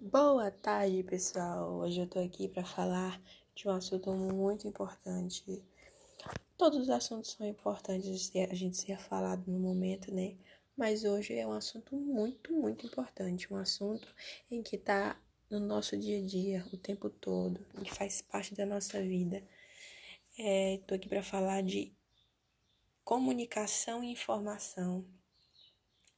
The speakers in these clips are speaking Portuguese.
Boa tarde, pessoal. Hoje eu tô aqui para falar de um assunto muito importante. Todos os assuntos são importantes a gente ser falado no momento, né? Mas hoje é um assunto muito, muito importante, um assunto em que tá no nosso dia a dia o tempo todo, que faz parte da nossa vida. É, tô aqui para falar de comunicação e informação.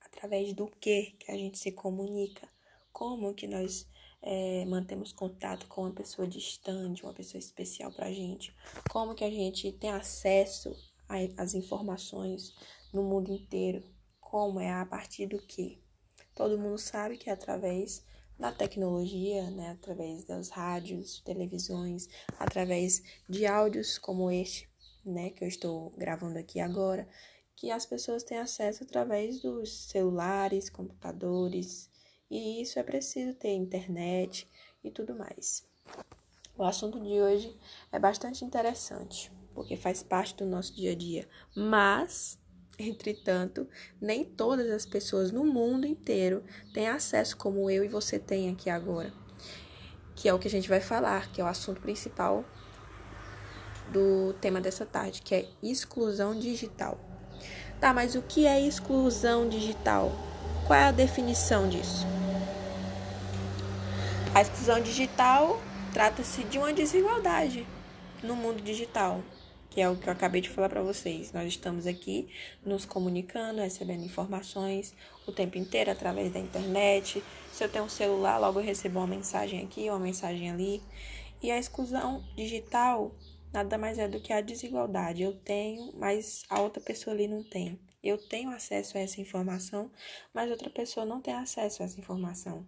Através do que que a gente se comunica como que nós é, mantemos contato com uma pessoa distante, uma pessoa especial para a gente, como que a gente tem acesso às informações no mundo inteiro, como é? A partir do que. Todo mundo sabe que é através da tecnologia, né, através das rádios, televisões, através de áudios como este, né, que eu estou gravando aqui agora, que as pessoas têm acesso através dos celulares, computadores, e isso é preciso ter internet e tudo mais. O assunto de hoje é bastante interessante, porque faz parte do nosso dia a dia, mas Entretanto, nem todas as pessoas no mundo inteiro têm acesso como eu e você tem aqui agora, que é o que a gente vai falar, que é o assunto principal do tema dessa tarde, que é exclusão digital. Tá, mas o que é exclusão digital? Qual é a definição disso? A exclusão digital trata-se de uma desigualdade no mundo digital, que é o que eu acabei de falar para vocês. Nós estamos aqui nos comunicando, recebendo informações o tempo inteiro através da internet. Se eu tenho um celular, logo eu recebo uma mensagem aqui, uma mensagem ali. E a exclusão digital nada mais é do que a desigualdade. Eu tenho, mas a outra pessoa ali não tem. Eu tenho acesso a essa informação, mas outra pessoa não tem acesso a essa informação.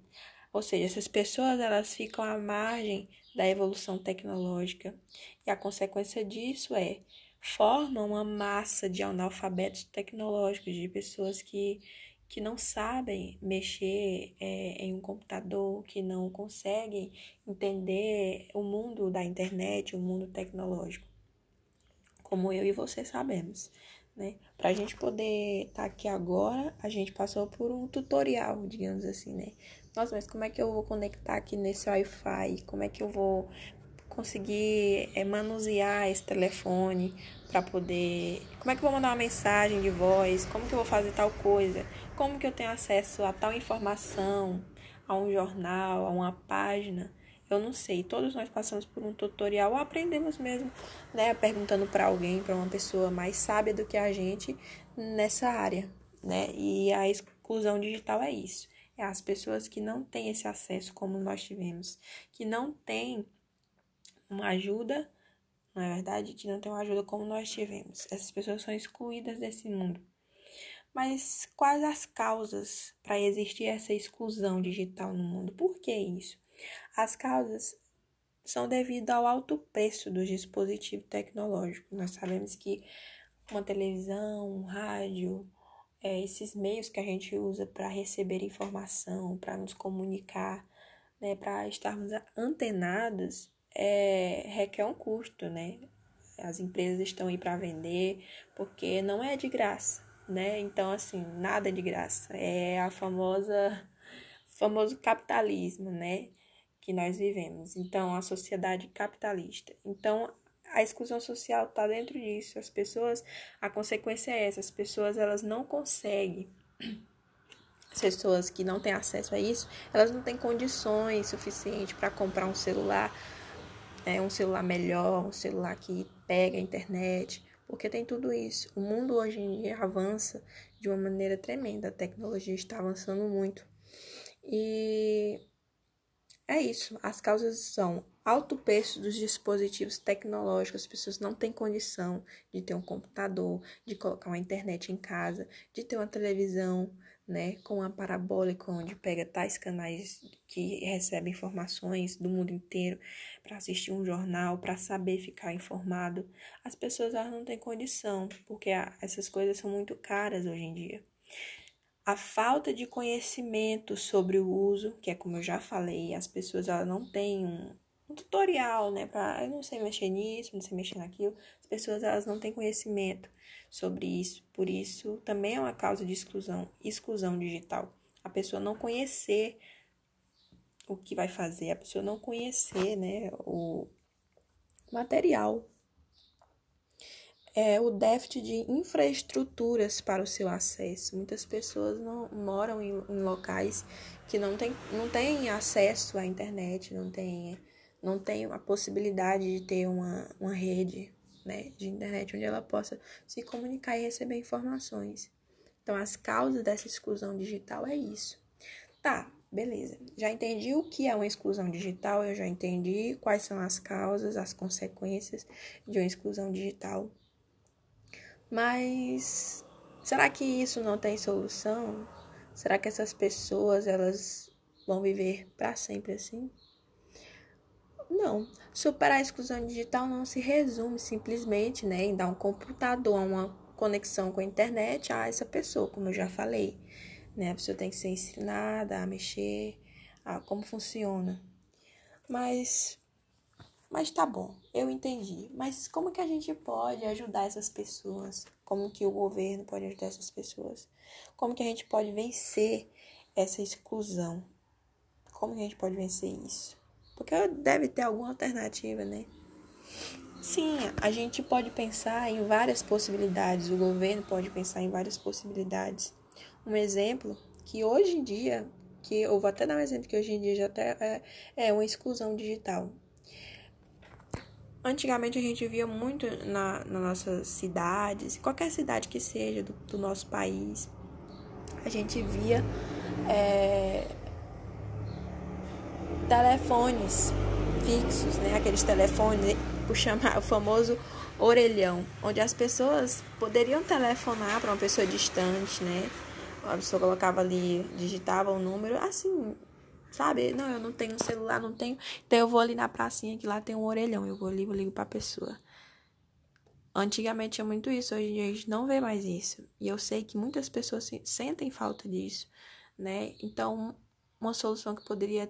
Ou seja, essas pessoas elas ficam à margem da evolução tecnológica e a consequência disso é formam uma massa de analfabetos tecnológicos, de pessoas que, que não sabem mexer é, em um computador, que não conseguem entender o mundo da internet, o mundo tecnológico, como eu e você sabemos né? Para a gente poder estar tá aqui agora, a gente passou por um tutorial, digamos assim, né? Nossa, mas como é que eu vou conectar aqui nesse Wi-Fi? Como é que eu vou conseguir é, manusear esse telefone para poder. Como é que eu vou mandar uma mensagem de voz? Como que eu vou fazer tal coisa? Como que eu tenho acesso a tal informação, a um jornal, a uma página? Eu não sei, todos nós passamos por um tutorial ou aprendemos mesmo, né, perguntando para alguém, para uma pessoa mais sábia do que a gente nessa área, né? E a exclusão digital é isso. É as pessoas que não têm esse acesso como nós tivemos, que não têm uma ajuda, não é verdade? Que não tem uma ajuda como nós tivemos. Essas pessoas são excluídas desse mundo. Mas quais as causas para existir essa exclusão digital no mundo? Por que isso? As causas são devido ao alto preço dos dispositivos tecnológicos. Nós sabemos que uma televisão, um rádio, é, esses meios que a gente usa para receber informação, para nos comunicar, né, para estarmos antenados, é, requer um custo, né? As empresas estão aí para vender, porque não é de graça, né? Então, assim, nada de graça. É a famosa famoso capitalismo, né? que nós vivemos. Então, a sociedade capitalista. Então, a exclusão social está dentro disso. As pessoas, a consequência é essa: as pessoas elas não conseguem. As pessoas que não têm acesso a isso, elas não têm condições suficientes para comprar um celular, é, um celular melhor, um celular que pega a internet, porque tem tudo isso. O mundo hoje em dia avança de uma maneira tremenda, a tecnologia está avançando muito. E é isso. As causas são alto preço dos dispositivos tecnológicos. As pessoas não têm condição de ter um computador, de colocar uma internet em casa, de ter uma televisão, né, com uma parabólica onde pega tais canais que recebem informações do mundo inteiro para assistir um jornal, para saber ficar informado. As pessoas elas não têm condição, porque essas coisas são muito caras hoje em dia a falta de conhecimento sobre o uso, que é como eu já falei, as pessoas elas não têm um, um tutorial, né, para eu não sei mexer nisso, não sei mexer naquilo. As pessoas elas não têm conhecimento sobre isso, por isso também é uma causa de exclusão, exclusão digital. A pessoa não conhecer o que vai fazer, a pessoa não conhecer, né, o material. É o déficit de infraestruturas para o seu acesso. Muitas pessoas não moram em, em locais que não têm não tem acesso à internet, não tem, não tem a possibilidade de ter uma, uma rede né, de internet onde ela possa se comunicar e receber informações. Então, as causas dessa exclusão digital é isso. Tá, beleza. Já entendi o que é uma exclusão digital, eu já entendi quais são as causas, as consequências de uma exclusão digital. Mas será que isso não tem solução? Será que essas pessoas elas vão viver para sempre assim? Não. Superar a exclusão digital não se resume simplesmente né, em dar um computador, uma conexão com a internet a essa pessoa, como eu já falei. Né? A pessoa tem que ser ensinada a mexer, a como funciona. Mas, mas tá bom, eu entendi. Mas como que a gente pode ajudar essas pessoas? Como que o governo pode ajudar essas pessoas? Como que a gente pode vencer essa exclusão? Como que a gente pode vencer isso? Porque deve ter alguma alternativa, né? Sim, a gente pode pensar em várias possibilidades, o governo pode pensar em várias possibilidades. Um exemplo que hoje em dia, que eu vou até dar um exemplo que hoje em dia já até é, é uma exclusão digital. Antigamente a gente via muito na, nas nossas cidades, qualquer cidade que seja do, do nosso país, a gente via é, telefones fixos, né? Aqueles telefones, o, chamar, o famoso orelhão, onde as pessoas poderiam telefonar para uma pessoa distante, né? A pessoa colocava ali, digitava o um número, assim, sabe? Não, eu não tenho celular, não tenho. Então eu vou ali na pracinha que lá tem um orelhão, eu vou ali, eu ligo para a pessoa. Antigamente tinha muito isso, hoje em dia a gente não vê mais isso. E eu sei que muitas pessoas sentem falta disso, né? Então, uma solução que poderia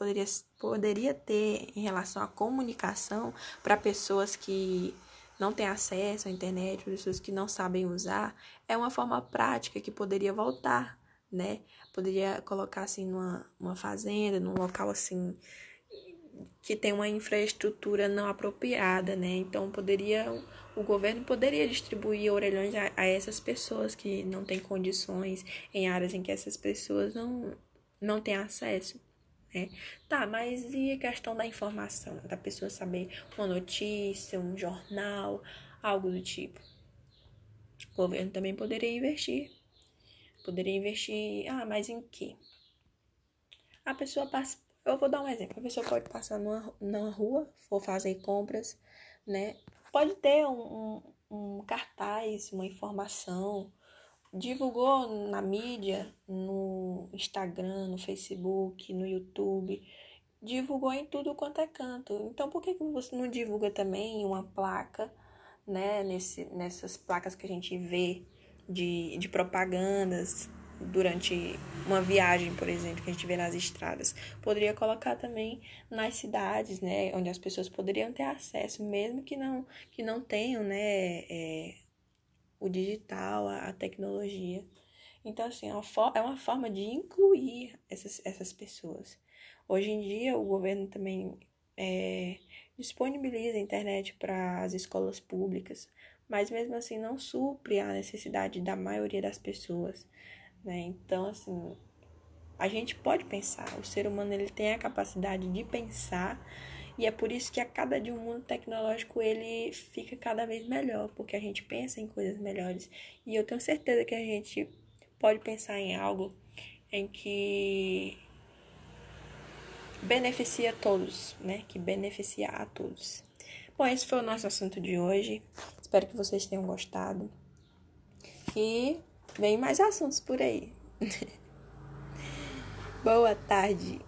poderia, poderia ter em relação à comunicação para pessoas que não têm acesso à internet, pessoas que não sabem usar, é uma forma prática que poderia voltar, né? Poderia colocar assim numa uma fazenda, num local assim que tem uma infraestrutura não apropriada, né? Então poderia o governo poderia distribuir orelhões a, a essas pessoas que não têm condições em áreas em que essas pessoas não não têm acesso né? Tá, mas e a questão da informação? Da pessoa saber uma notícia, um jornal, algo do tipo. O governo também poderia investir. Poderia investir. Ah, mas em que? A pessoa passa. Eu vou dar um exemplo. A pessoa pode passar numa, numa rua, for fazer compras, né? Pode ter um, um, um cartaz, uma informação divulgou na mídia, no Instagram, no Facebook, no YouTube, divulgou em tudo quanto é canto. Então, por que, que você não divulga também uma placa, né, nesse, nessas placas que a gente vê de, de propagandas durante uma viagem, por exemplo, que a gente vê nas estradas? Poderia colocar também nas cidades, né, onde as pessoas poderiam ter acesso, mesmo que não, que não tenham, né, é, o digital, a, a tecnologia. Então, assim, é uma, é uma forma de incluir essas, essas pessoas. Hoje em dia, o governo também é, disponibiliza a internet para as escolas públicas, mas mesmo assim não supre a necessidade da maioria das pessoas. Né? Então, assim, a gente pode pensar, o ser humano ele tem a capacidade de pensar e é por isso que a cada dia o mundo tecnológico ele fica cada vez melhor, porque a gente pensa em coisas melhores. E eu tenho certeza que a gente pode pensar em algo em que beneficia todos, né? Que beneficia a todos. Bom, esse foi o nosso assunto de hoje. Espero que vocês tenham gostado. E vem mais assuntos por aí. Boa tarde.